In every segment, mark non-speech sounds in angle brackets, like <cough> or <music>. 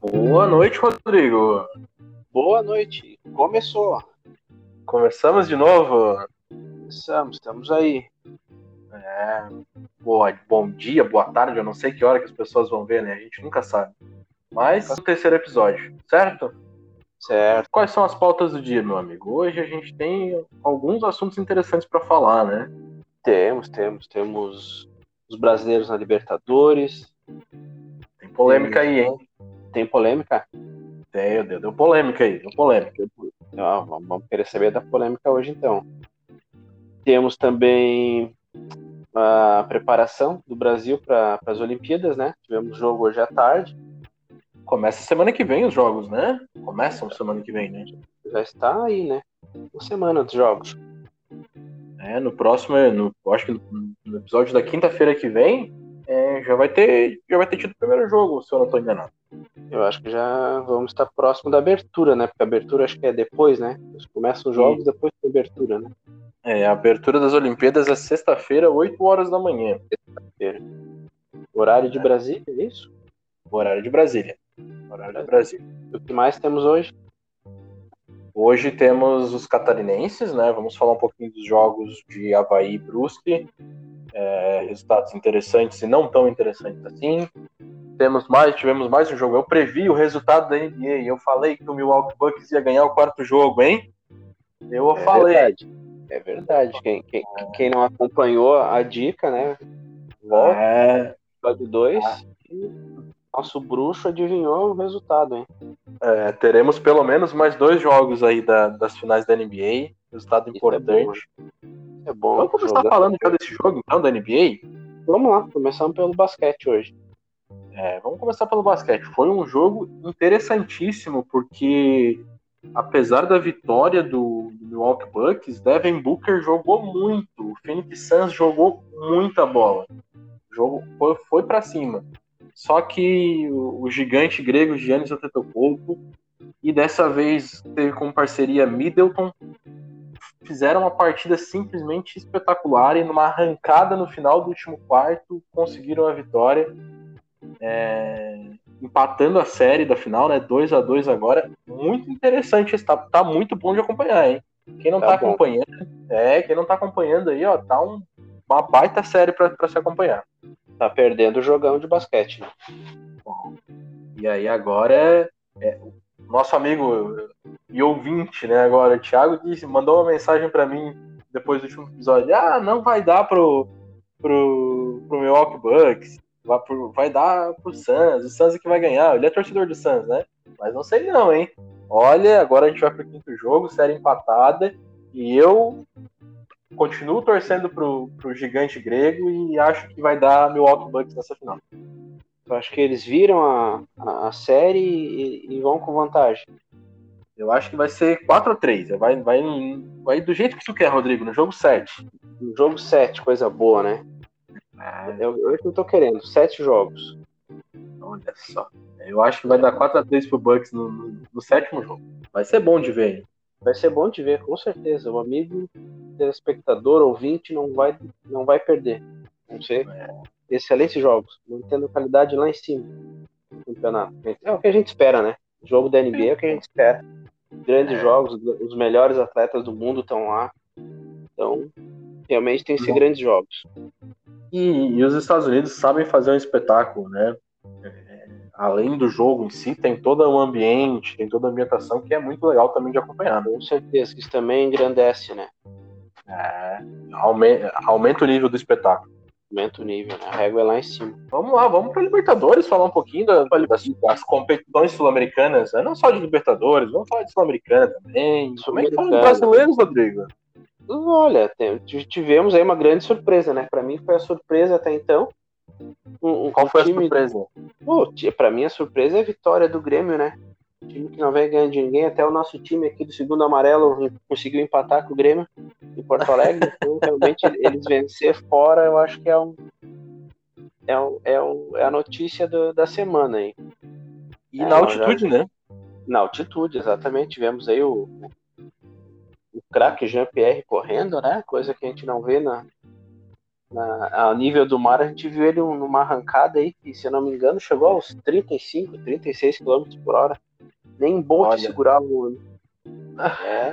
Boa noite, Rodrigo. Boa noite. Começou. Começamos de novo? Começamos, estamos aí. É, boa, bom dia, boa tarde, eu não sei que hora que as pessoas vão ver, né? A gente nunca sabe. Mas o terceiro episódio, certo? Certo. Quais são as pautas do dia, meu amigo? Hoje a gente tem alguns assuntos interessantes para falar, né? Temos, temos, temos os brasileiros na Libertadores. Polêmica aí, hein? Tem polêmica? Tem, deu, deu polêmica aí, deu polêmica. Vamos querer saber da polêmica hoje, então. Temos também a preparação do Brasil para as Olimpíadas, né? Tivemos jogo hoje à tarde. Começa semana que vem os jogos, né? Começam semana que vem, né? Já está aí, né? Uma semana dos jogos. É, no próximo, no, acho que no, no episódio da quinta-feira que vem, já vai ter já vai ter tido o primeiro jogo, se eu não estou enganado. Eu acho que já vamos estar próximo da abertura, né? Porque a abertura acho que é depois, né? Começam os jogos, depois da abertura, né? É, a abertura das Olimpíadas é sexta-feira, 8 horas da manhã. Sexta-feira. Horário de Brasília, é isso? Horário de Brasília. Horário de Brasília. O que mais temos hoje? Hoje temos os catarinenses, né? Vamos falar um pouquinho dos jogos de Havaí e Brusque. É, resultados interessantes e não tão interessantes assim. Temos mais, tivemos mais um jogo. Eu previ o resultado da NBA. Eu falei que o Milwaukee Bucks ia ganhar o quarto jogo, hein? Eu é falei. Verdade. É verdade. Quem, quem, quem não acompanhou a dica, né? Volta. É, Episódio 2. Nosso bruxo adivinhou o resultado, hein? é, teremos pelo menos mais dois jogos aí da- das finais da NBA. Resultado Isso é importante. É bom. Vamos começar jogar. falando já desse jogo, então, da NBA? Vamos lá, começamos pelo basquete hoje. É, vamos começar pelo basquete. Foi um jogo interessantíssimo, porque apesar da vitória do, do Milwaukee Bucks, Devin Booker jogou muito. O Phoenix Suns jogou muita bola. O jogo foi, foi para cima. Só que o, o gigante grego Giannis Antetokounmpo e dessa vez teve como parceria Middleton fizeram uma partida simplesmente espetacular e numa arrancada no final do último quarto conseguiram a vitória é, empatando a série da final, né? 2 a 2 agora. Muito interessante, está tá muito bom de acompanhar, hein? Quem não tá, Tá acompanhando, é, quem não tá acompanhando aí, ó, tá um- uma baita série pra se acompanhar. Tá perdendo o jogão de basquete. né? E aí agora é, é, nosso amigo e ouvinte, né? Agora, o Thiago disse, mandou uma mensagem pra mim depois do último episódio. Ah, não vai dar pro, pro, pro Milwaukee Bucks. Vai, pro, vai dar pro Suns. O Suns é que vai ganhar. Ele é torcedor do Suns, né? Mas não sei não, hein? Olha, agora a gente vai pro quinto jogo, série empatada. E eu continuo torcendo pro, pro gigante grego e acho que vai dar Milwaukee Bucks nessa final. Eu acho que eles viram a, a, a série e, e vão com vantagem. Eu acho que vai ser 4 a 3 Vai, vai, vai do jeito que tu quer, Rodrigo, no jogo 7. No jogo 7, coisa boa, né? Eu, eu, eu tô querendo, sete jogos. Olha só. Eu acho que vai dar 4 a 3 pro Bucks no, no- no sétimo jogo. Vai ser bom de ver. hein? Vai ser bom de ver, com certeza. O amigo telespectador, ouvinte, não vai, não vai perder. Vão ser excelentes jogos, mantendo qualidade lá em cima do campeonato. É o que a gente espera, né? O jogo da NBA é o que a gente espera. Grandes É. jogos, os melhores atletas do mundo estão lá. Então, realmente tem Bom. grandes jogos. E, e os Estados Unidos sabem fazer um espetáculo, né? É, além do jogo em si, tem todo o ambiente, tem toda a ambientação que é muito legal também de acompanhar. né? Com certeza que isso também engrandece, né? É, aume- aumenta o nível do espetáculo. Aumenta o nível, né? A régua é lá em cima. Vamos lá, vamos para Libertadores falar um pouquinho da- das, das competições sul-americanas, né? não só de Libertadores, vamos falar de Sul-Americana também. Como é que brasileiros, Rodrigo? Olha, tivemos aí uma grande surpresa, né? Para mim foi a surpresa até então. Um, um- Qual um foi a surpresa? Pô, pra mim a surpresa é a vitória do Grêmio, né? Time que não vem ganhando de ninguém, até o nosso time aqui do segundo amarelo conseguiu empatar com o Grêmio em Porto Alegre. Então, <laughs> realmente, eles vencer fora, eu acho que é um. É, um, é, um, é a notícia do- da semana aí. E É, na altitude, né? Na altitude, exatamente. Tivemos aí o, o craque Jean-Pierre correndo, né? Coisa que a gente não vê na, na, a nível do mar, a gente viu ele numa arrancada aí, que, se eu não me engano, chegou aos 35, 36 km por hora. Nem Bolt segurava o homem. É.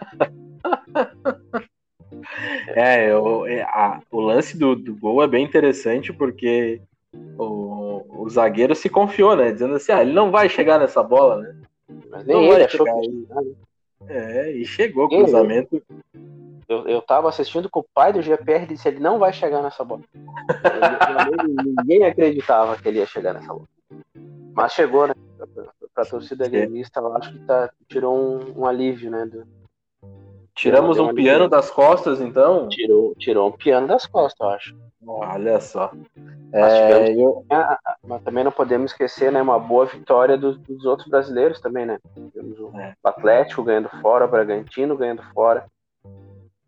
é, eu, é, a, o lance do, do gol é bem interessante porque o, o zagueiro se confiou, né? Dizendo assim, ah, ele não vai chegar nessa bola, né? Mas nem não ele achou que... É, e chegou o cruzamento. Eu, eu tava assistindo com o pai do GPR e disse ele não vai chegar nessa bola. Ninguém acreditava que ele ia chegar nessa bola. Mas chegou, né? Pra, a torcida gremista, eu acho que tá, tirou um, um alívio, né? Do, Tiramos um piano das costas, então? Tirou, tirou um piano das costas, eu acho. Olha só. Mas, é, eu... mas, também não podemos esquecer, né? Uma boa vitória dos, dos outros brasileiros também, né? Temos o é. Atlético ganhando fora, o Bragantino ganhando fora.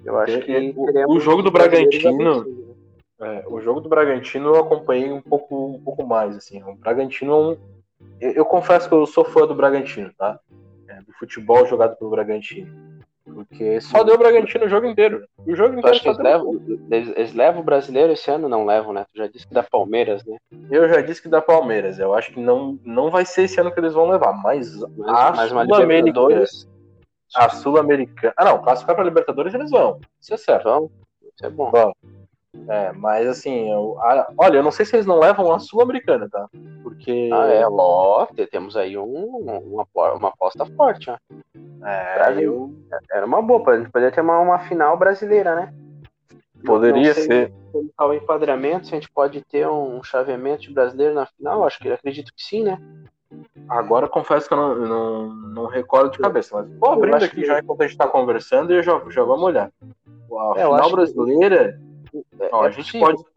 Eu acho que o, o jogo do Bragantino, é, o jogo do Bragantino eu acompanhei um pouco, um pouco mais assim. O Bragantino é um, eu, eu, confesso que eu sou fã do Bragantino, tá? É, do futebol jogado pelo Bragantino. Porque só deu o Bragantino o jogo inteiro. O jogo inteiro acho que eles levam, eles, eles, levam o brasileiro esse ano? Não levam, né? Tu já disse que dá Palmeiras, né? Eu já disse que dá Palmeiras. Eu acho que não, não vai ser esse ano que eles vão levar. Mas, mas a Sul-Americana. A Sul-Americana. Ah, não, classificar para Libertadores eles vão. Isso é certo. Vão. Isso é bom. bom. É, mas assim, eu, a, olha, eu não sei se eles não levam a Sul-Americana, tá? Porque. Ah, é, ó, temos aí um, uma, uma aposta forte, ó. É, eu... Era uma boa, a gente poderia ter uma, uma final brasileira, né? Poderia ser. Como tá o enquadramento, se a gente pode ter um chaveamento de brasileiro na final, acho que acredito que sim, né? Agora confesso que eu não, não, não recordo de cabeça, mas vou abrindo aqui que... já enquanto a gente tá conversando e já, já vamos olhar. A é, final brasileira, que... é, ó, é a gente possível. pode.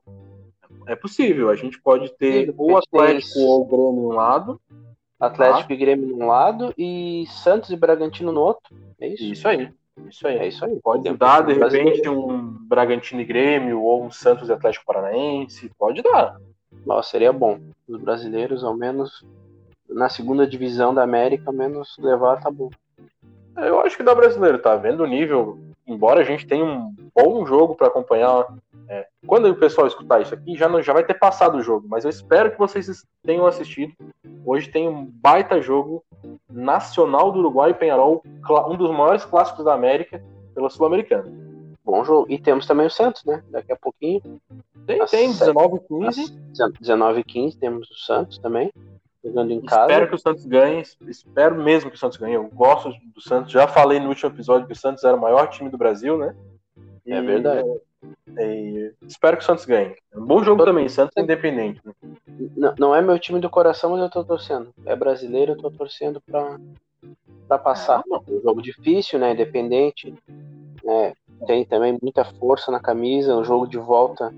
É possível, a gente pode ter ou o Atlético ou o Grêmio um lado. Atlético ah. e Grêmio num lado e Santos e Bragantino no outro. É isso? Isso aí. Isso aí. É isso aí. Pode dar, de repente, um Bragantino e Grêmio ou um Santos e Atlético Paranaense. Pode dar. Nossa, seria bom. Os brasileiros, ao menos, na segunda divisão da América, menos levar, tá bom. É, eu acho que dá brasileiro, tá vendo o nível. Embora a gente tenha um bom jogo para acompanhar. É, quando o pessoal escutar isso aqui, já, não, já vai ter passado o jogo. Mas eu espero que vocês tenham assistido. Hoje tem um baita jogo nacional do Uruguai e Penharol, um dos maiores clássicos da América, pela Sul-Americana. Bom jogo. E temos também o Santos, né? Daqui a pouquinho. Tem, tem, 19 15. 19 15 temos o Santos também jogando em casa. Espero que o Santos ganhe, espero mesmo que o Santos ganhe. Eu gosto do Santos, já falei no último episódio que o Santos era o maior time do Brasil, né? E, é verdade. E, espero que o Santos ganhe. É um bom jogo tô... também, Santos é independente. Né? Não, não é meu time do coração, mas eu tô torcendo. É brasileiro, eu tô torcendo pra, pra passar. É um jogo difícil, né? Independente. Né? Tem também muita força na camisa, um jogo de volta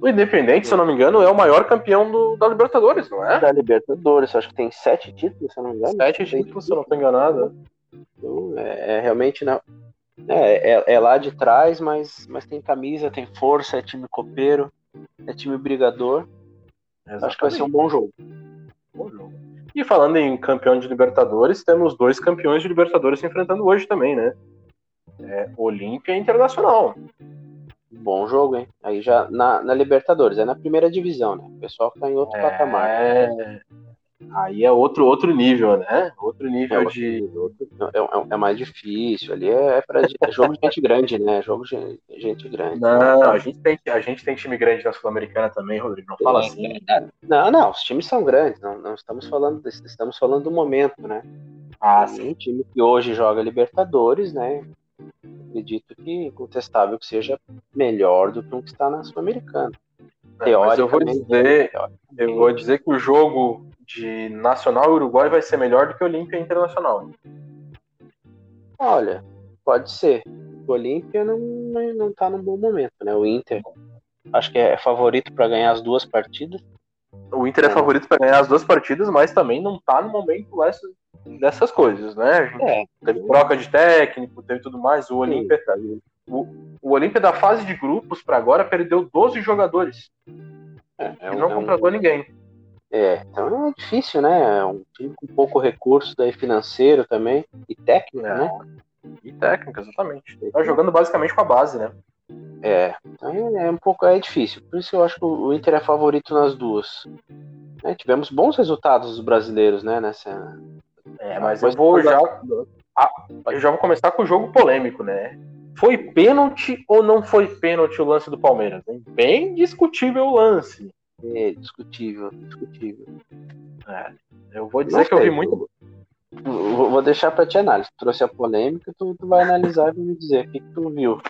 o Independente, se eu não me engano, é o maior campeão do, da Libertadores, não é? Da Libertadores, acho que tem sete títulos, se eu não me engano. Sete títulos, se eu não estou enganado. Então, é, é, realmente não. É, é, é, lá de trás, mas, mas tem camisa, tem força, é time copeiro, é time brigador. Exatamente. Acho que vai ser um bom jogo. Bom jogo. E falando em campeão de Libertadores, temos dois campeões de Libertadores se enfrentando hoje também, né? É, Olímpia e Internacional. Bom jogo, hein? Aí já na, na Libertadores, é na primeira divisão, né? O pessoal tá em outro é... patamar. Aí é outro, outro nível, né? Outro nível é, de. É, é, é, mais difícil. Ali é, pra, é jogo de gente grande, né? Jogo de gente grande. Não, a gente tem, a gente tem time grande na Sul-Americana também, Rodrigo. Não fala assim. É, não, não, os times são grandes. Não, não estamos falando, estamos falando do momento, né? Ah, sim. Um time que hoje joga Libertadores, né? Acredito que incontestável que seja melhor do que um que está na Sul-Americana. É, mas eu vou dizer, eu vou dizer que o jogo de Nacional Uruguai vai ser melhor do que o Olímpia Internacional. Olha, pode ser. O Olímpia não, não tá num bom momento, né? O Inter acho que é favorito para ganhar as duas partidas. O Inter é, é favorito para ganhar as duas partidas, mas também não tá no momento dessas coisas, né? É. teve troca de técnico, teve tudo mais. O Olímpia, o, o Olímpia da fase de grupos para agora perdeu 12 jogadores. É, é e não é contratou um... ninguém. É, então é difícil, né? É um time com pouco recurso daí financeiro também e técnico, é. né? E técnica, exatamente. Tá jogando basicamente com a base, né? É, é um pouco é difícil. Por isso eu acho que o Inter é favorito nas duas. É, tivemos bons resultados dos brasileiros, né? Nessa. É, mas eu vou já. Ah, eu já vou começar com o jogo polêmico, né? Foi pênalti ou não foi pênalti o lance do Palmeiras? Bem discutível o lance. É, discutível, discutível. É, eu vou dizer que eu vi muito. Vou deixar para te análise. Tu trouxe a polêmica, tu, tu vai analisar e me dizer o que, que tu viu.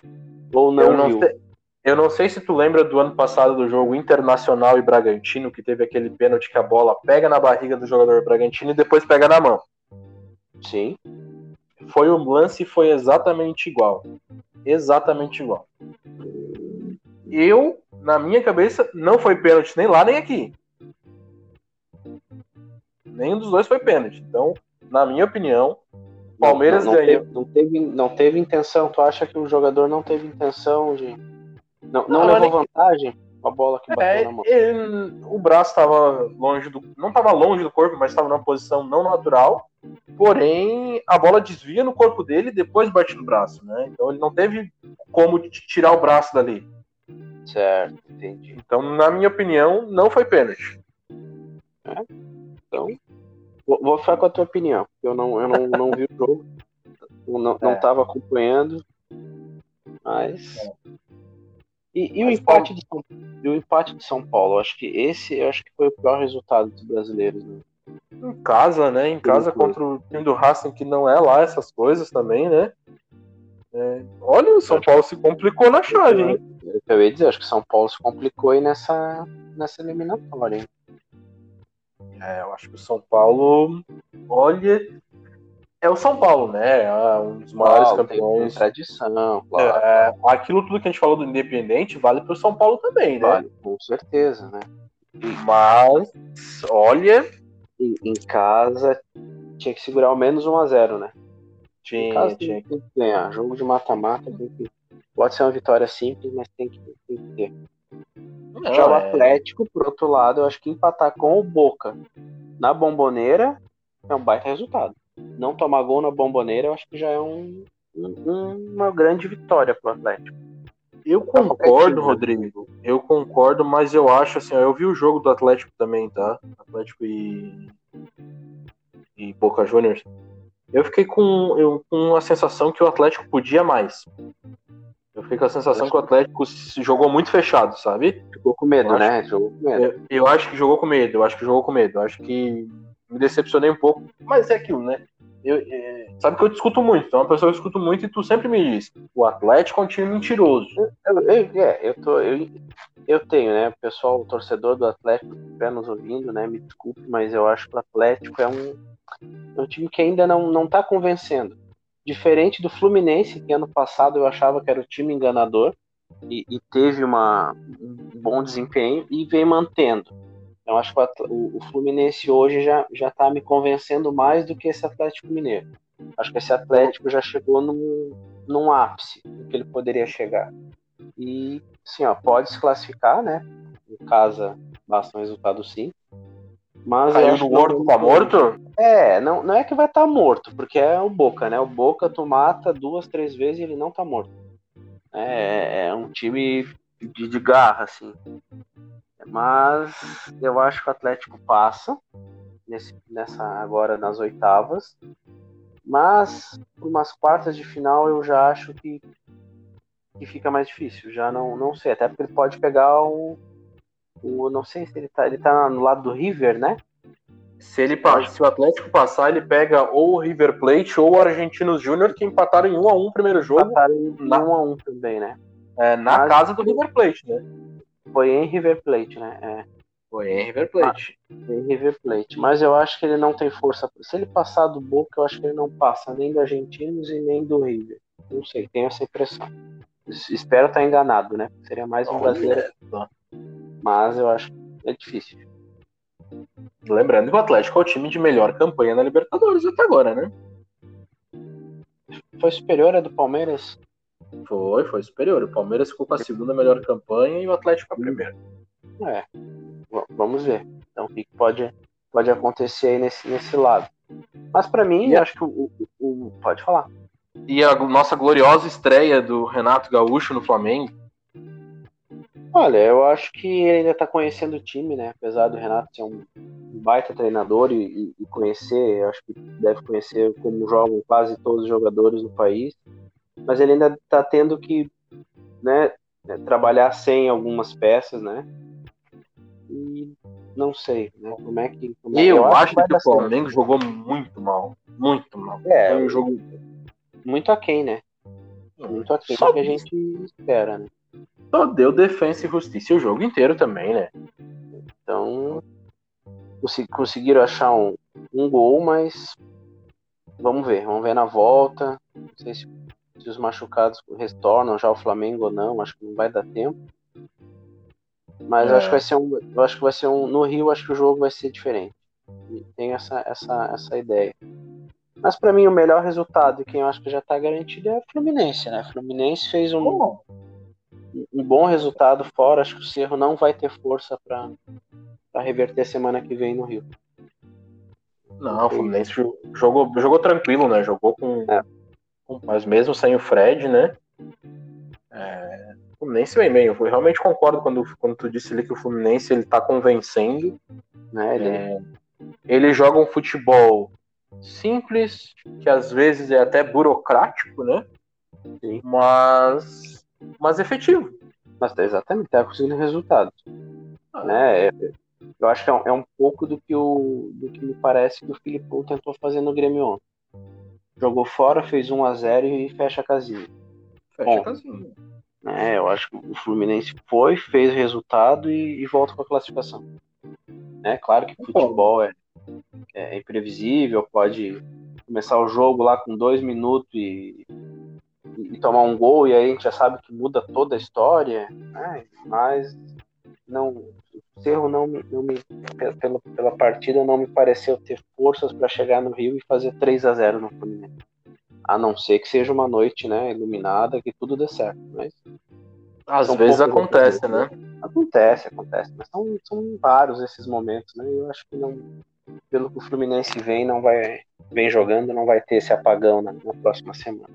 Ou não, eu não viu. Sei, eu não sei se tu lembra do ano passado do jogo Internacional e Bragantino, que teve aquele pênalti que a bola pega na barriga do jogador Bragantino e depois pega na mão. Sim. Foi o lance foi exatamente igual. Exatamente igual. Eu, na minha cabeça, não foi pênalti nem lá nem aqui. Nenhum dos dois foi pênalti. Então, na minha opinião, Palmeiras não, não, ganhou. Teve, não, teve, não teve intenção. Tu acha que o jogador não teve intenção de. Não, não, levou vantagem? A bola que bateu é, na mão. Ele, o braço estava longe do. Não estava longe do corpo, mas estava numa posição não natural. Porém, a bola desvia no corpo dele e depois bate no braço, né? Então ele não teve como tirar o braço dali. Certo, entendi. Então, na minha opinião, não foi pênalti. É? Então, vou, vou ficar com a tua opinião. Eu não, eu não, não vi o jogo. Não, não estava <laughs> é. acompanhando. Mas. É. E, e o, empate de São, e o empate de São Paulo, acho que esse eu acho que foi o pior resultado dos brasileiros, né? Em casa, né? Em casa contra o time do Racing, que não é lá essas coisas também, né? É, olha, o São Paulo se complicou na chave, hein? Eu, eu ia dizer, acho que São Paulo se complicou aí nessa, nessa eliminatória, hein? É, eu acho que o São Paulo, olha, é o São Paulo, né? É um dos maiores campeões. Tem tradição, claro. É, aquilo tudo que a gente falou do Independente vale para o São Paulo também, né? Vale, com certeza, né? Mas, olha. Em, em casa, tinha que segurar ao menos 1x0, né? Tinha, casa, tinha. Tem que ganhar. Jogo de mata-mata que... Pode ser uma vitória simples, mas tem que, tem que ter. Não, Já o é. Atlético, por outro lado, eu acho que empatar com o Boca na bomboneira é um baita resultado não tomar gol na bomboneira, eu acho que já é um, um, uma grande vitória pro Atlético. Eu concordo, Rodrigo. Eu concordo, mas eu acho assim, eu vi o jogo do Atlético também, tá? Atlético e e Boca Juniors. Eu fiquei com, eu, com a sensação que o Atlético podia mais. Eu fiquei com a sensação que o Atlético jogou muito fechado, sabe? Jogou com medo, né? Jogou com medo. Eu, eu, acho que jogou com medo, eu acho que jogou com medo. Eu acho que me decepcionei um pouco, mas é aquilo, né? Eu, é, sabe que eu discuto muito, então é uma pessoa que eu escuto muito e tu sempre me diz: o Atlético é um time mentiroso. Eu, eu, é, eu, tô, eu, eu tenho, né? O pessoal, o torcedor do Atlético que estiver nos ouvindo, né? Me desculpe, mas eu acho que o Atlético é um, é um time que ainda não, não tá convencendo. Diferente do Fluminense, que ano passado eu achava que era o time enganador e, e teve uma, um bom desempenho e vem mantendo. Eu acho que o, o Fluminense hoje já já está me convencendo mais do que esse Atlético Mineiro. Acho que esse Atlético já chegou num, num ápice que ele poderia chegar. E, sim, ó, pode se classificar, né? Em casa, basta um resultado sim. Mas Caiu no morto, tá morto? É, não, não é que vai estar tá morto, porque é o Boca, né? O Boca tu mata duas, três vezes e ele não tá morto. É, é um time de, de garra, assim. Mas eu acho que o Atlético passa nesse, nessa agora nas oitavas. Mas por umas quartas de final eu já acho que, que fica mais difícil. Já não, não sei, até porque ele pode pegar o, o não sei se ele tá, ele tá no lado do River, né? Se ele se o Atlético passar, ele pega ou o River Plate ou o Argentinos Júnior que empataram em 1 a 1 primeiro jogo. Empataram em na, 1 a 1 também, né? É, na Mas, casa do River Plate, né? Foi em River Plate, né? É. Foi em River Plate. Ah, em River Plate. Mas eu acho que ele não tem força. Se ele passar do Boca, eu acho que ele não passa nem do Argentinos e nem do River. Não sei, tenho essa impressão. Espero estar enganado, né? Seria mais um brasileiro. Mas eu acho que é difícil. Lembrando que o Atlético é o time de melhor campanha na Libertadores até agora, né? Foi superior a do Palmeiras? Foi, foi superior. O Palmeiras ficou com a segunda melhor campanha e o Atlético a primeira. É, vamos ver. Então, o que pode, pode acontecer aí nesse, nesse lado. Mas para mim, e acho que o, o, o, Pode falar. E a nossa gloriosa estreia do Renato Gaúcho no Flamengo. Olha, eu acho que ele ainda está conhecendo o time, né? Apesar do Renato ser um baita treinador e, e conhecer, eu acho que deve conhecer como jogam quase todos os jogadores do país, mas ele ainda está tendo que, né, trabalhar sem algumas peças, né? E não sei, né? Como é que. Como é eu, eu, acho que, que o Flamengo certo. jogou muito mal. Muito mal. É, Foi um jogo. Muito aquém, né? Muito aquém do que a gente espera, né? Só deu defesa e justiça o jogo inteiro também, né? Então. Conseguiram achar um, um gol, mas. Vamos ver, vamos ver na volta. Não sei se, se os machucados retornam já o Flamengo ou não, acho que não vai dar tempo. Mas é. acho que vai ser um. Eu acho que vai ser um. No Rio acho que o jogo vai ser diferente. Tem essa, essa, essa ideia. Mas para mim o melhor resultado, quem eu acho que já está garantido é o Fluminense, né? O Fluminense fez um, um bom resultado fora. Acho que o Cerro não vai ter força para reverter semana que vem no Rio. Não, o Fluminense jogou, jogou tranquilo, né? Jogou com, é. Mas mesmo sem o Fred, né? É, o Fluminense vem bem. Eu realmente concordo quando, quando tu disse ali que o Fluminense ele tá convencendo. Né? Ele, é, ele joga um futebol simples, que às vezes é até burocrático, né? Sim. Mas, mas efetivo. Mas exatamente, tá conseguindo resultados. Ah, né? Eu acho que é um, é um, pouco do que, o, do que me parece que o Filipão tentou fazer no Grêmio ontem. Jogou fora, fez 1 a 0 e fecha a casinha. Fecha Bom, a casinha. Né, eu acho que o Fluminense foi, fez o resultado e, e volta com a classificação. É claro que futebol é, é imprevisível, pode começar o jogo lá com dois minutos e, e, tomar um gol, e aí a gente já sabe que muda toda a história, né? mas não, o Cerro não, não me, pela, pela partida não me pareceu ter forças para chegar no Rio e fazer 3 a 0 no Fluminense. A não ser que seja uma noite né, iluminada, que tudo dê certo. Mas às vezes acontece, né? Acontece, acontece. Mas são, são vários esses momentos, né? Eu acho que não, pelo que o Fluminense vem, não vai vem jogando, não vai ter esse apagão na, na próxima semana.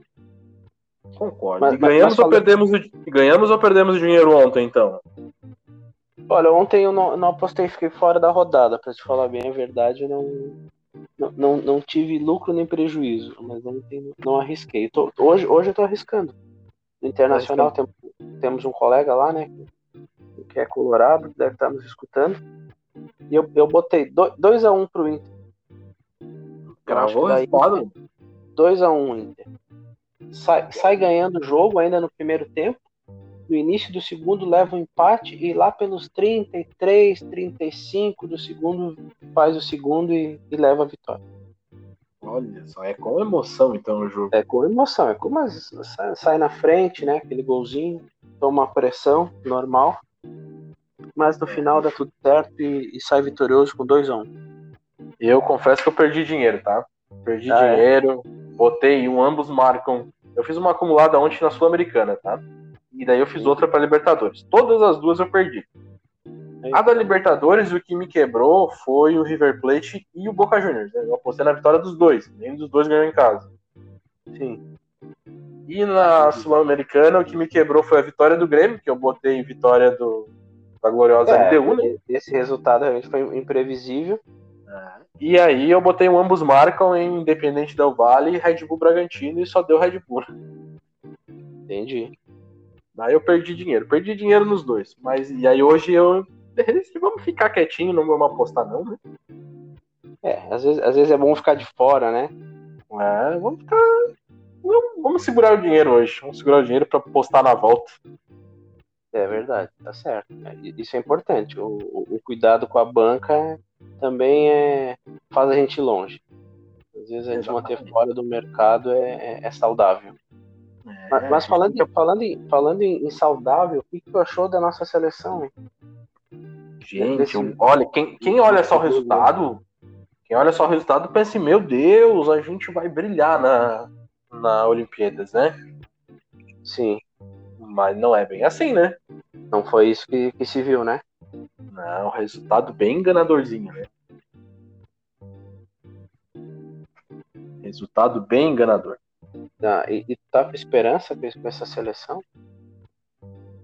Concordo. Mas, e ganhamos, mas, ou perdemos, ganhamos ou perdemos dinheiro ontem, então? Olha, ontem eu não, não apostei, fiquei fora da rodada, para te falar bem a verdade, eu não, não, não, não tive lucro nem prejuízo, mas ontem não arrisquei. Tô, hoje, hoje eu tô arriscando. No Internacional tem, temos um colega lá, né, que é colorado, que deve estar nos escutando. E eu, eu botei 2x1 um pro Inter. Gravou 2x1 um, Inter. Sai, sai ganhando o jogo ainda no primeiro tempo. No início do segundo leva um empate e lá pelos 33, 35 do segundo faz o segundo e, e leva a vitória. Olha só, é com emoção então o jogo. É com emoção, é como sai, sai na frente, né? Aquele golzinho, toma uma pressão normal mas no final dá tudo certo e, e sai vitorioso com 2 a 1 um. Eu confesso que eu perdi dinheiro, tá? Perdi ah, é? dinheiro, é? botei um, ambos marcam. Eu fiz uma acumulada ontem na Sul-Americana, tá? E daí eu fiz outra para Libertadores. Todas as duas eu perdi. A da Libertadores, o que me quebrou foi o River Plate e o Boca Juniors. Né? Eu apostei na vitória dos dois. Nenhum dos dois ganhou em casa. Sim. E na Sul-Americana, o que me quebrou foi a vitória do Grêmio, que eu botei vitória do, da gloriosa é, LDU, né? Esse resultado realmente foi imprevisível. É. E aí eu botei um ambos marcam em Independente Del Vale e Red Bull Bragantino e só deu Red Bull. Entendi. Daí eu perdi dinheiro. Perdi dinheiro nos dois. Mas e aí hoje eu vamos ficar quietinho, não vamos apostar não, né? É, às vezes, às vezes é bom ficar de fora, né? É, vamos ficar. Vamos, vamos segurar o dinheiro hoje. Vamos segurar o dinheiro para postar na volta. É verdade, tá certo. É, isso é importante. O, o, cuidado com a banca também é, faz a gente longe. Às vezes a gente Exatamente. manter fora do mercado é, é, é saudável. É, mas, falando, em, falando, em, falando em, saudável, o que, tu achou da nossa seleção? Hein? Gente, olha, quem, quem olha só o resultado, quem olha só o resultado pensa, assim, meu Deus, a gente vai brilhar na, na Olimpíadas, né? Sim. Mas não é bem assim, né? Não foi isso que, que se viu, né? Não, resultado bem enganadorzinho, né? Resultado bem enganador. Ah, e, e tá com esperança com essa seleção?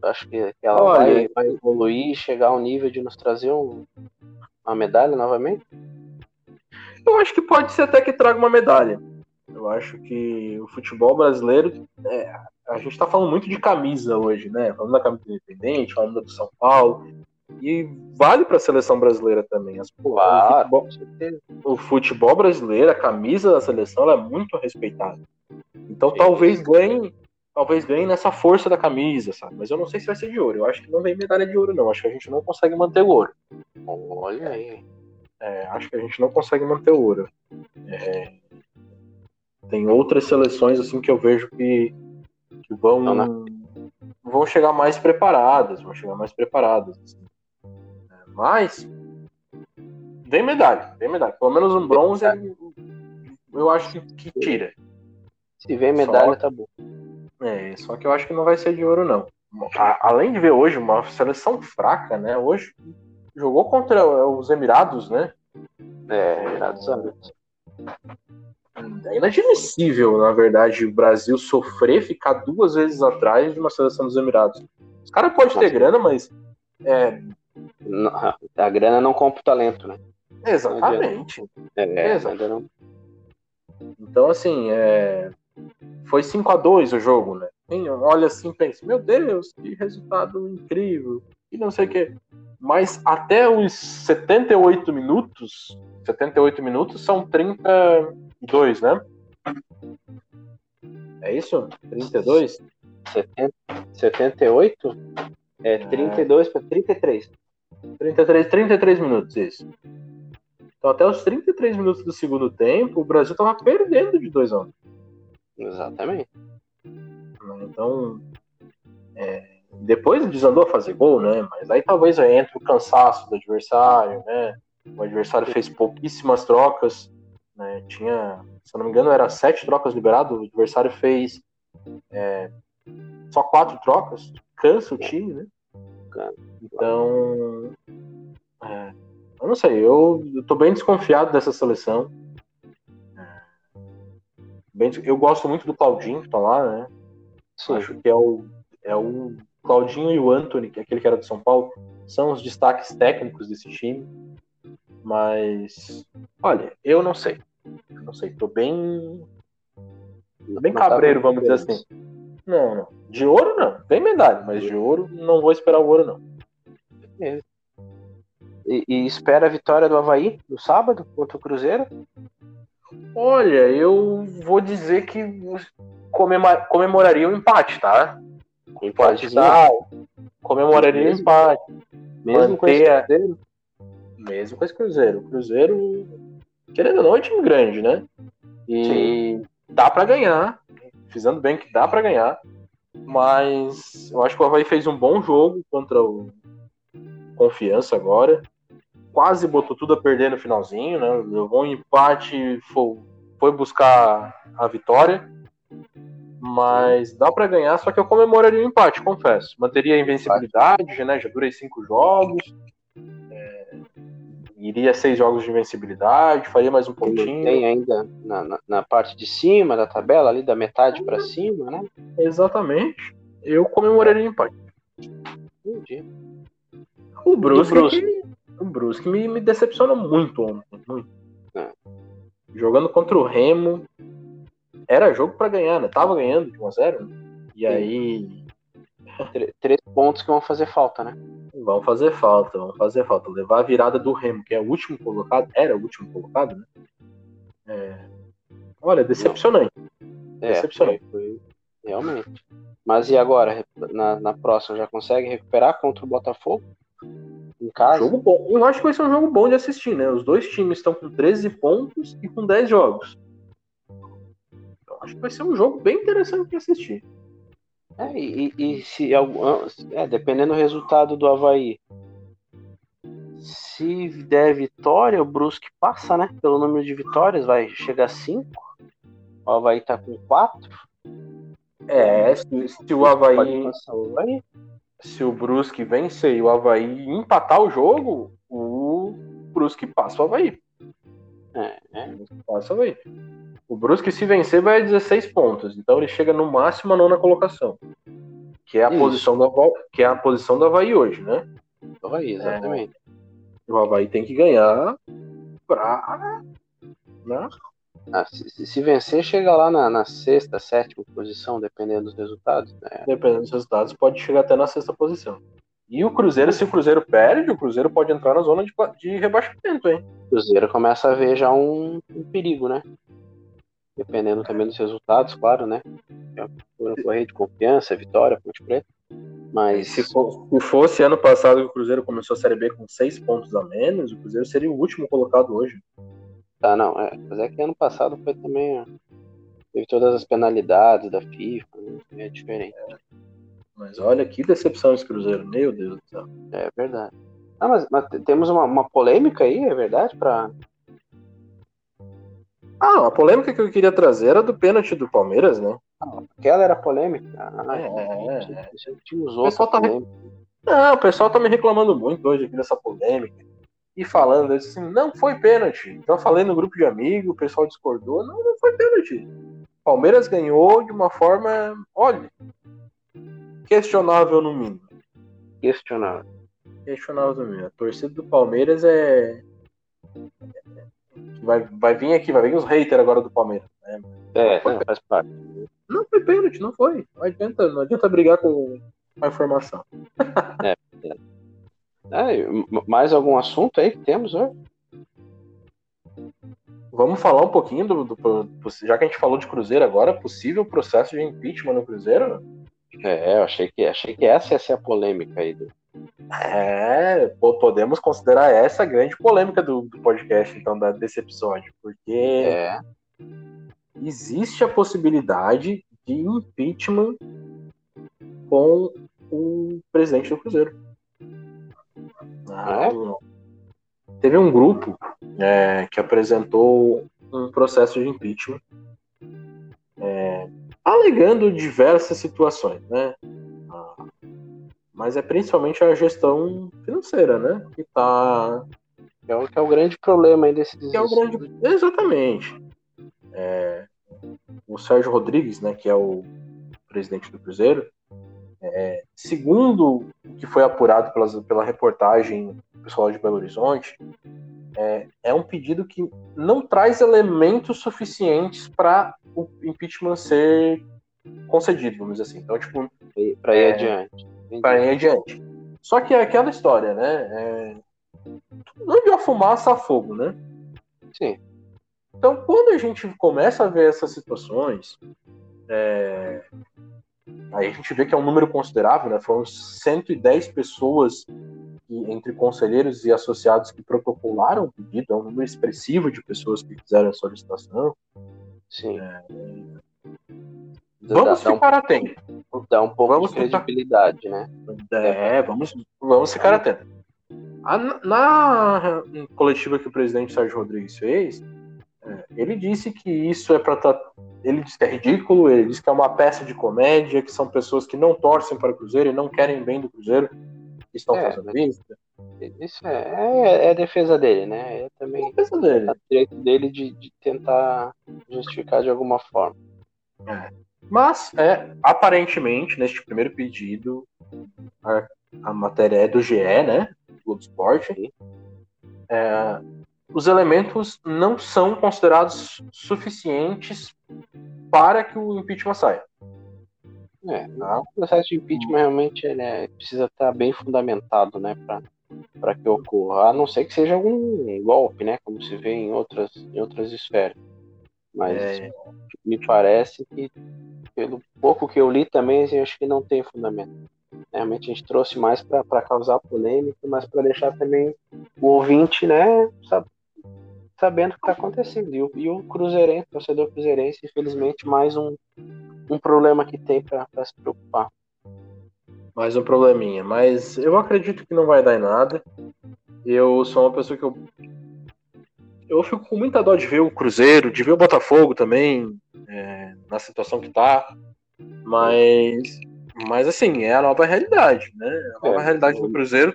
Acho que ela Olha, vai, vai evoluir, chegar ao nível de nos trazer um, uma medalha novamente? Eu acho que pode ser até que traga uma medalha. Eu acho que o futebol brasileiro. é, a gente está falando muito de camisa hoje, né? Falando da camisa independente, falando do São Paulo. E vale para a seleção brasileira também. As, pô, o, futebol, o futebol brasileiro, a camisa da seleção, ela é muito respeitada. Então Sim. talvez ganhe, talvez ganhe nessa força da camisa, sabe? Mas eu não sei se vai ser de ouro. Eu acho que não vem medalha de ouro, não. Acho que a gente não consegue manter o ouro. Olha aí. É, acho que a gente não consegue manter o ouro. É, tem outras seleções assim que eu vejo que, que vão Não, né? vão chegar mais preparadas, vão chegar mais preparadas. assim. É, mas vem medalha, vem medalha. Pelo menos um bronze eu acho que, tira. Se vem medalha, Só- tá bom. É, só que eu acho que não vai ser de ouro não. Além de ver hoje uma seleção fraca, né? Hoje jogou contra os Emirados, né? É, Emirados Árabes. É inadmissível, na verdade, o Brasil sofrer ficar duas vezes atrás de uma seleção dos Emirados. Os caras podem ter grana, mas. É, A grana não compra o talento, né? exatamente. É, Exato. ainda não. Então, assim, é, foi 5 a 2 o jogo, né? Quem olha assim e pensa, meu Deus, que resultado incrível. E não sei o quê. Mas até os 78 minutos, 78 minutos são 32, né? É isso? 32? 70, 78? É 32 para 33. 33, 33 minutos, isso. Então, até os 33 minutos do segundo tempo, o Brasil tava perdendo de 2 a 1 Exatamente. Então, é, depois desandou a fazer gol, né? Mas aí talvez aí entre o cansaço do adversário, né? O adversário fez pouquíssimas trocas, né? Tinha, se eu não me engano, era sete trocas liberadas, o adversário fez é, só quatro trocas, cansa o time, né? Então, é, eu não sei, eu, eu tô bem desconfiado dessa seleção. É, bem eu gosto muito do Claudinho que tá lá, né? Sim. Acho que é o, é o Claudinho e o Anthony, que é aquele que era do São Paulo, são os destaques técnicos desse time. Mas, olha, eu não sei. Eu não sei, tô bem, tô bem cabreiro, vamos dizer assim. Não, não. De ouro não, tem medalha, mas de ouro não vou esperar o ouro não. E, e espera a vitória do Havaí no sábado contra o Cruzeiro. Olha, eu vou dizer que comemoraria o empate, tá? Pode Empatezinho. dar. Comemoraria o empate. Mesmo com esse Cruzeiro. Mesmo com esse Cruzeiro. O Cruzeiro, querendo ou não, é um time grande, né? E dá pra ganhar. Fizendo bem que dá pra ganhar. Mas eu acho que o Havaí fez um bom jogo contra o Confiança agora. Quase botou tudo a perder no finalzinho, né? Levou um empate, foi, buscar a vitória. Mas dá pra ganhar, só que eu comemoraria o empate, confesso. Manteria a invencibilidade, né? Já durei cinco jogos. Iria seis jogos de invencibilidade, faria mais um pouquinho. Tem ainda na, na, na parte de cima da tabela, ali da metade para cima, né? Exatamente. Eu comemoraria o empate. Entendi. O Brusque, o Brusque? o Brusque me, me decepcionou muito ontem. Muito. É. Jogando contra o Remo. Era jogo pra ganhar, né? Tava ganhando de 1x0. né? E aí. Tr- três pontos que vão fazer falta, né? Vão fazer falta, vão fazer falta. Levar a virada do Remo, que é o último colocado. Era o último colocado, né? É, Olha, decepcionante. É, Decepcionante. foi, realmente. Mas e agora? Na, na próxima, já consegue recuperar contra o Botafogo? Em casa? Jogo bom. Eu acho que vai ser um jogo bom de assistir, né? Os dois times estão com 13 pontos e com 10 jogos. Então, acho que vai ser um jogo bem interessante de assistir. É, e, e se é, dependendo do resultado do Havaí, se der vitória, o Brusque passa, né? Pelo número de vitórias, vai chegar a 5. O Havaí tá com 4. É, se, se o Havaí, o Havaí. se o Brusque vencer e o Havaí empatar o jogo, o Brusque passa o Havaí. É, é. Passa o Havaí. O Brusque, se vencer, vai a 16 pontos. Então ele chega no máximo a nona colocação. que é a posição do Havaí, que é a posição do Havaí hoje, né? Do Havaí, exatamente. É, o Havaí tem que ganhar pra. Né? Ah, se, se, vencer, chega lá na, na, sexta, sétima posição, dependendo dos resultados. Né? Dependendo dos resultados, pode chegar até na sexta posição. E o Cruzeiro, se o Cruzeiro perde, o Cruzeiro pode entrar na zona de, de rebaixamento, hein? O Cruzeiro começa a ver já um, um perigo, né? Dependendo também dos resultados, claro, né? Por correr de confiança, vitória, Ponte Preta. Mas. Se, for, se fosse ano passado que o Cruzeiro começou a Série B com seis pontos a menos, o Cruzeiro seria o último colocado hoje. Tá, não, é. Mas é que ano passado foi também. Teve todas as penalidades da FIFA, né? é diferente. É. Mas olha que decepção esse Cruzeiro, meu Deus do céu. É verdade. Ah, mas, mas temos uma, uma, polêmica aí, é verdade? Pra... Ah, a polêmica que eu queria trazer era do pênalti do Palmeiras, né? Ah, aquela era polêmica. Ah, é, é, é. o pessoal tá... Não, o pessoal tá me reclamando muito hoje aqui dessa polêmica e falando assim, não foi pênalti. Então eu falei no grupo de amigos, o pessoal discordou, não, não foi pênalti. Palmeiras ganhou de uma forma, olha, questionável no mínimo. Questionável. Questionável no mínimo. A torcida do Palmeiras é vai, vai vir aqui, vai vir os haters agora do Palmeiras. Né? É, não, faz parte. Não foi pênalti, não foi. Não adianta, não adianta brigar com a informação. <laughs> é, é. É, mais algum assunto aí que temos hoje? Vamos falar um pouquinho do, do, do, Já que a gente falou de Cruzeiro agora, possível processo de impeachment no Cruzeiro? É, eu achei que, achei que essa ia ser a polêmica aí. Do... É, podemos considerar essa a grande polêmica do, do podcast, então, da, desse episódio. Porque é. existe a possibilidade de impeachment com o presidente do Cruzeiro. Ah, teve um grupo é, que apresentou um processo de impeachment é, alegando diversas situações, né? Mas é principalmente a gestão financeira, né? Que tá é o, que é o grande problema aí desses que é o grande exatamente é, o Sérgio Rodrigues, né? Que é o presidente do Cruzeiro, é, segundo o que foi apurado pelas, pela reportagem pessoal de Belo Horizonte, é, é um pedido que não traz elementos suficientes para o impeachment ser concedido, vamos dizer assim. Então, tipo. Para ir é, adiante. Para ir adiante. Só que é aquela história, né? É, não de fumaça a fogo, né? Sim. Então, quando a gente começa a ver essas situações, é, Aí a gente vê que é um número considerável, né? Foram 110 pessoas que, entre conselheiros e associados que protocolaram o pedido, é um número expressivo de pessoas que fizeram a solicitação. Sim. É... Vamos ficar um, atentos. Dá um pouco vamos de credibilidade, ficar... né? É, vamos, vamos ficar atentos. Na coletiva que o presidente Sérgio Rodrigues fez, é, ele disse que isso é para ele disse que é ridículo, ele disse que é uma peça de comédia, que são pessoas que não torcem para o Cruzeiro e não querem bem do Cruzeiro, que estão é, fazendo isso. Isso é, é, é, a defesa dele, né? É também é a defesa dele. o direito dele de, de, tentar justificar de alguma forma. É. Mas, é, aparentemente, neste primeiro pedido, a, a matéria é do GE, né? Do Globo Esporte. É, os elementos não são considerados suficientes para que o impeachment saia. É, o processo de impeachment realmente ele é, precisa estar bem fundamentado, né, para que ocorra, a não ser que seja algum golpe, né, como se vê em outras, em outras esferas. Mas é... me parece que, pelo pouco que eu li também, eu acho que não tem fundamento. Realmente a gente trouxe mais para causar polêmica, mas para deixar também o ouvinte, né, sabe, sabendo o que está acontecendo. E o, e o Cruzeirense, o torcedor Cruzeirense, infelizmente, mais um, um problema que tem para se preocupar. Mais um probleminha. Mas eu acredito que não vai dar em nada. Eu sou uma pessoa que eu. Eu fico com muita dó de ver o Cruzeiro, de ver o Botafogo também, é, na situação que tá. Mas. Mas assim, é a nova realidade, né? A nova é, realidade do Cruzeiro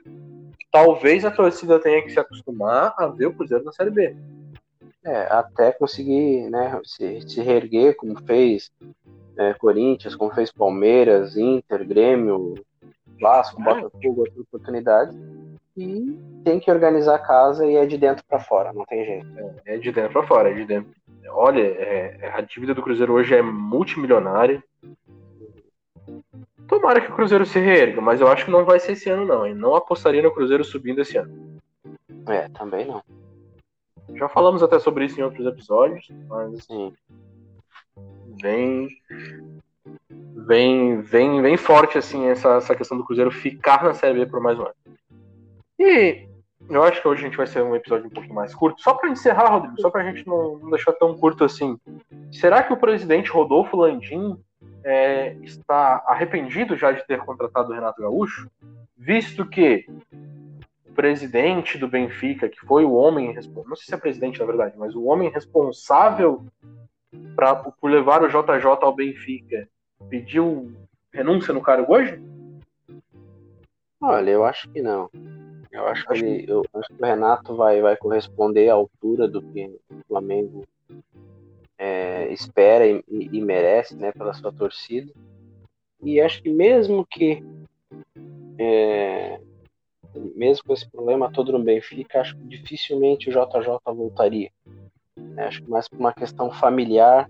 talvez a torcida tenha que se acostumar a ver o Cruzeiro na Série B. É, até conseguir né, se, se reerguer, como fez é, Corinthians, como fez Palmeiras, Inter, Grêmio, Vasco, Botafogo, outras oportunidades. E tem que organizar a casa e é de dentro para fora, não tem jeito. É, é de dentro para fora, é de dentro. Olha, é, a dívida do Cruzeiro hoje é multimilionária. Tomara que o Cruzeiro se reerga, mas eu acho que não vai ser esse ano, não. Eu não apostaria no Cruzeiro subindo esse ano. É, também não. Já falamos até sobre isso em outros episódios, mas Sim. vem vem vem vem forte assim essa, essa questão do Cruzeiro ficar na Série B por mais um ano. E eu acho que hoje a gente vai ser um episódio um pouquinho mais curto. Só para encerrar, Rodrigo, só para a gente não, não, deixar tão curto assim. Será que o presidente Rodolfo Landim é, está arrependido já de ter contratado o Renato Gaúcho? Visto que o presidente do Benfica, que foi o homem, não sei se é presidente na verdade, mas o homem responsável pra, por levar o JJ ao Benfica, pediu renúncia no cargo hoje? Olha, eu acho que não. Eu acho que, ele, eu acho que o Renato vai, vai corresponder à altura do que o Flamengo é, espera e, e, merece né, pela sua torcida. E acho que mesmo que é, mesmo com esse problema todo no Benfica, acho que dificilmente o JJ voltaria. É, acho que mais por uma questão familiar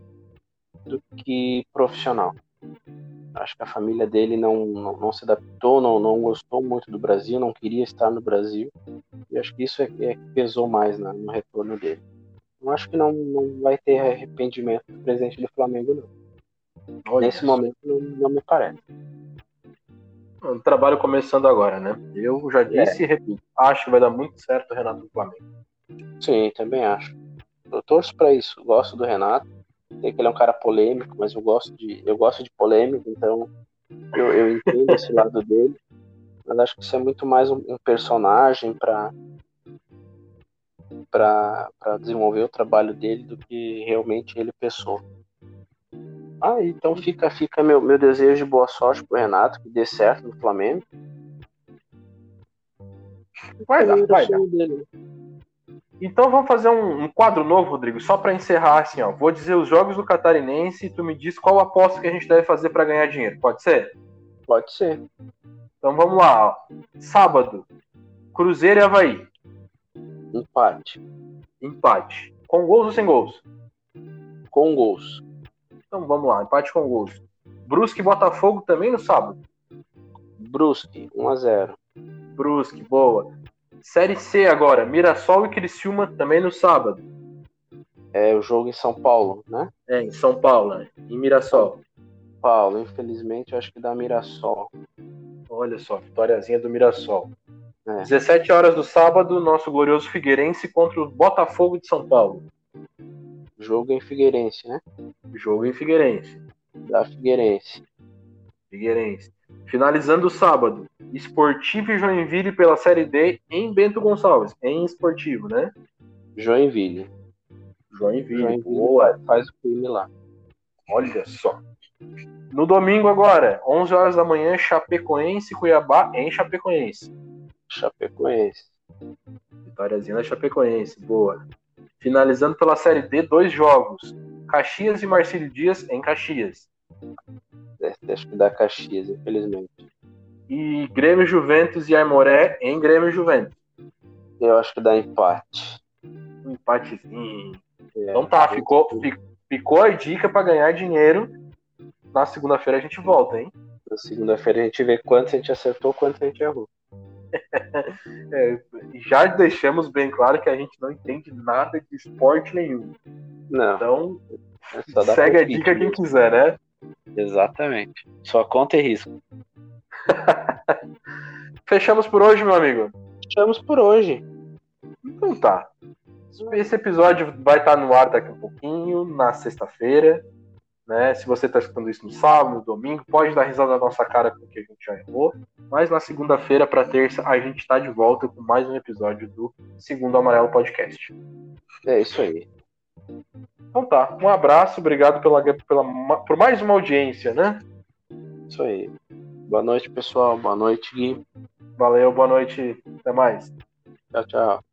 do que profissional. Acho que a família dele não, não, não, se adaptou, não, não gostou muito do Brasil, não queria estar no Brasil. E acho que isso é, é que pesou mais na, no retorno dele. Eu acho que não, não vai ter arrependimento do presidente do Flamengo, não. Olha Nesse isso. momento, não, não me parece. O trabalho começando agora, né? Eu já disse é. e repito, acho que vai dar muito certo o Renato do Flamengo. Sim, também acho. Eu torço para isso. Gosto do Renato que ele é um cara polêmico, mas eu gosto de, eu gosto de polêmica, então eu, eu entendo esse lado dele. Mas acho que isso é muito mais um, um personagem para para desenvolver o trabalho dele do que realmente ele pessoa. Ah, então fica, fica meu, meu desejo de boa sorte pro Renato, que dê certo no Flamengo. Vai dar, vai dar. Dele. Então vamos fazer um, um quadro novo, Rodrigo, só para encerrar assim, ó. Vou dizer os jogos do Catarinense e tu me diz qual aposta que a gente deve fazer para ganhar dinheiro. Pode ser? Pode ser. Então vamos lá, ó. Sábado, Cruzeiro e Havaí. Empate. Empate. Com gols ou sem gols? Com gols. Então vamos lá, empate com gols. Brusque e Botafogo também no sábado? Brusque, 1x0. Brusque, boa. Série C agora, Mirassol e Criciúma também no sábado. É o jogo em São Paulo, né? É, em São Paulo, né? em Mirassol. Paulo, infelizmente, eu acho que dá Mirassol. Olha só, vitóriazinha do Mirassol. É. 17 horas do sábado, nosso glorioso Figueirense contra o Botafogo de São Paulo. Jogo em Figueirense, né? Jogo em Figueirense. Da Figueirense. Figueirense. Finalizando o sábado, Esportivo e Joinville pela Série D em Bento Gonçalves, em esportivo, né? Joinville. Joinville, Joinville boa. Faz o crime lá. Olha só. No domingo agora, 11 horas da manhã, Chapecoense Cuiabá em Chapecoense. Chapecoense. Vitóriazinha da Chapecoense, boa. Finalizando pela Série D, dois jogos. Caxias e Marcílio Dias em Caxias. Acho que dá Caxias, infelizmente. E Grêmio Juventus e Aimoré em Grêmio Juventus. Eu acho que dá empate. Um empatezinho. É, então tá, ficou, ficou a dica para ganhar dinheiro. Na segunda-feira a gente volta, hein? Na segunda-feira a gente vê quanto a gente acertou, quanto a gente errou. <laughs> é, já deixamos bem claro que a gente não entende nada de esporte nenhum. Não. Então, é segue a dica quem quiser, né? Exatamente. Só conta e risco. Fechamos por hoje, meu amigo? Fechamos por hoje. Então tá. Esse episódio vai estar no ar daqui a um pouquinho, na sexta-feira. Né? Se você está escutando isso no sábado, no domingo, pode dar risada na nossa cara porque a gente já errou. Mas na segunda-feira para terça a gente está de volta com mais um episódio do Segundo Amarelo Podcast. É isso aí. Então tá, um abraço, obrigado pela, pela, por mais uma audiência, né? Isso aí. Boa noite, pessoal. Boa noite, Gui. Valeu, boa noite. Até mais. Tchau, tchau.